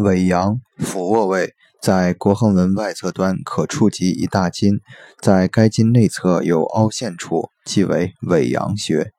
尾阳、俯卧位，在国横纹外侧端可触及一大筋，在该筋内侧有凹陷处，即为尾阳穴。